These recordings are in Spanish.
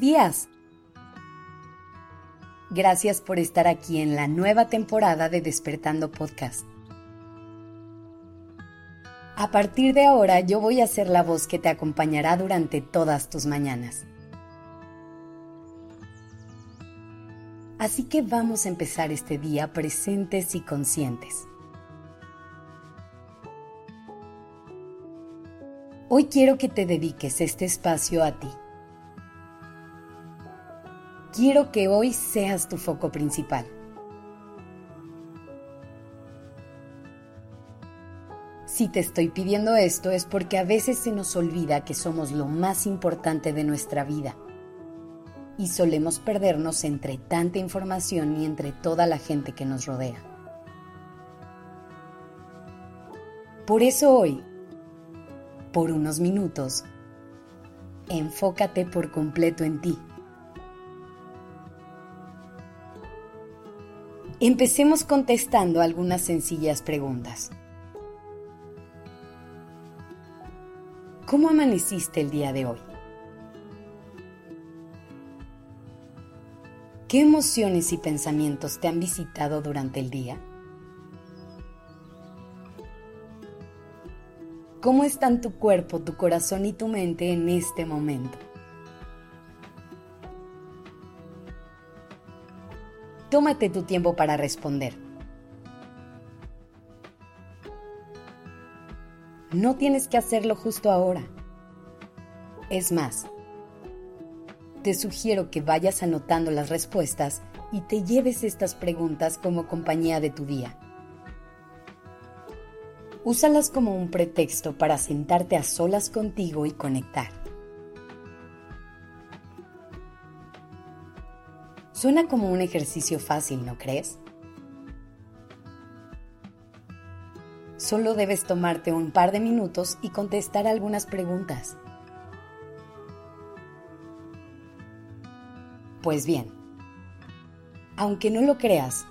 Días. Gracias por estar aquí en la nueva temporada de Despertando Podcast. A partir de ahora yo voy a ser la voz que te acompañará durante todas tus mañanas. Así que vamos a empezar este día presentes y conscientes. Hoy quiero que te dediques este espacio a ti quiero que hoy seas tu foco principal. Si te estoy pidiendo esto es porque a veces se nos olvida que somos lo más importante de nuestra vida y solemos perdernos entre tanta información y entre toda la gente que nos rodea. Por eso hoy, por unos minutos, enfócate por completo en ti. Empecemos contestando algunas sencillas preguntas. ¿Cómo amaneciste el día de hoy? ¿Qué emociones y pensamientos te han visitado durante el día? ¿Cómo están tu cuerpo, tu corazón y tu mente en este momento? Tómate tu tiempo para responder. No tienes que hacerlo justo ahora. Es más, te sugiero que vayas anotando las respuestas y te lleves estas preguntas como compañía de tu día. Úsalas como un pretexto para sentarte a solas contigo y conectar. Suena como un ejercicio fácil, ¿no crees? Solo debes tomarte un par de minutos y contestar algunas preguntas. Pues bien, aunque no lo creas,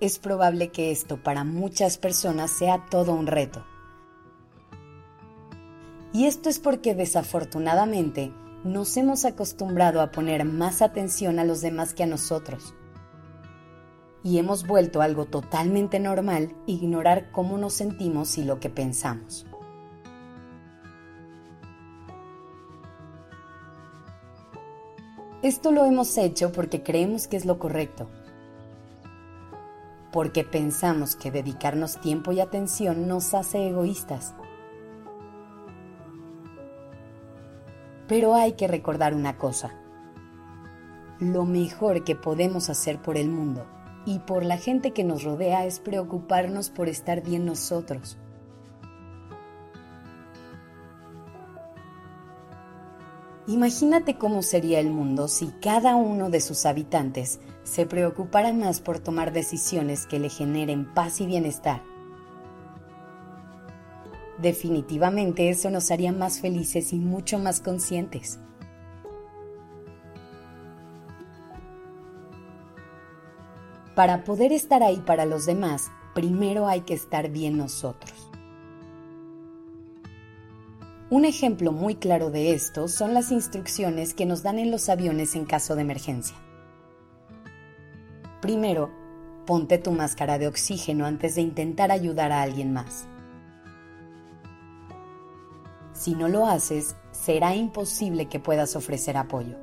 es probable que esto para muchas personas sea todo un reto. Y esto es porque desafortunadamente nos hemos acostumbrado a poner más atención a los demás que a nosotros. Y hemos vuelto algo totalmente normal ignorar cómo nos sentimos y lo que pensamos. Esto lo hemos hecho porque creemos que es lo correcto, porque pensamos que dedicarnos tiempo y atención nos hace egoístas Pero hay que recordar una cosa. Lo mejor que podemos hacer por el mundo y por la gente que nos rodea es preocuparnos por estar bien nosotros. Imagínate cómo sería el mundo si cada uno de sus habitantes se preocupara más por tomar decisiones que le generen paz y bienestar Definitivamente eso nos haría más felices y mucho más conscientes. Para poder estar ahí para los demás, primero hay que estar bien nosotros. Un ejemplo muy claro de esto son las instrucciones que nos dan en los aviones en caso de emergencia. Primero, ponte tu máscara de oxígeno antes de intentar ayudar a alguien más. Si no lo haces, será imposible que puedas ofrecer apoyo,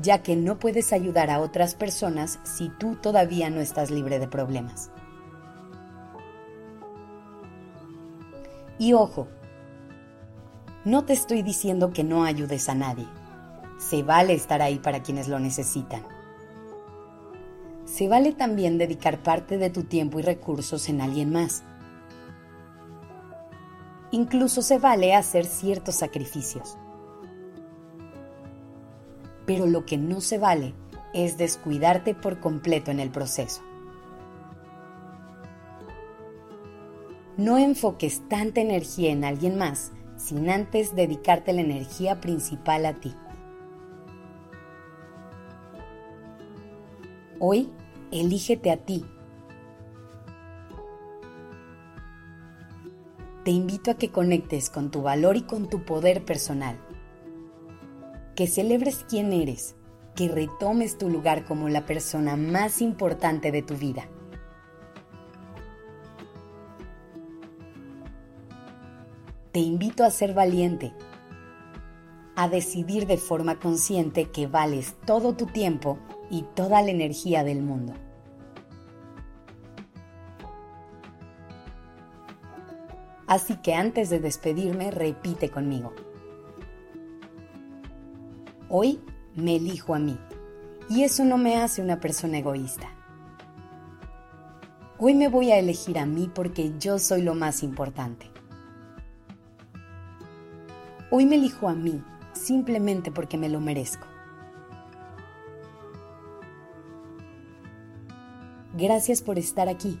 ya que no puedes ayudar a otras personas si tú todavía no estás libre de problemas. Y ojo, no te estoy diciendo que no ayudes a nadie. Se vale estar ahí para quienes lo necesitan. Se vale también dedicar parte de tu tiempo y recursos en alguien más Incluso se vale hacer ciertos sacrificios. Pero lo que no se vale es descuidarte por completo en el proceso. No enfoques tanta energía en alguien más sin antes dedicarte la energía principal a ti. Hoy, elígete a ti te invito a que conectes con tu valor y con tu poder personal. que celebres quién eres, que retomes tu lugar como la persona más importante de tu vida. Te invito a ser valiente, a decidir de forma consciente que vales todo tu tiempo y toda la energía del mundo. Así que antes de despedirme, repite conmigo. Hoy me elijo a mí y eso no me hace una persona egoísta. Hoy me voy a elegir a mí porque yo soy lo más importante. Hoy me elijo a mí simplemente porque me lo merezco. Gracias por estar aquí.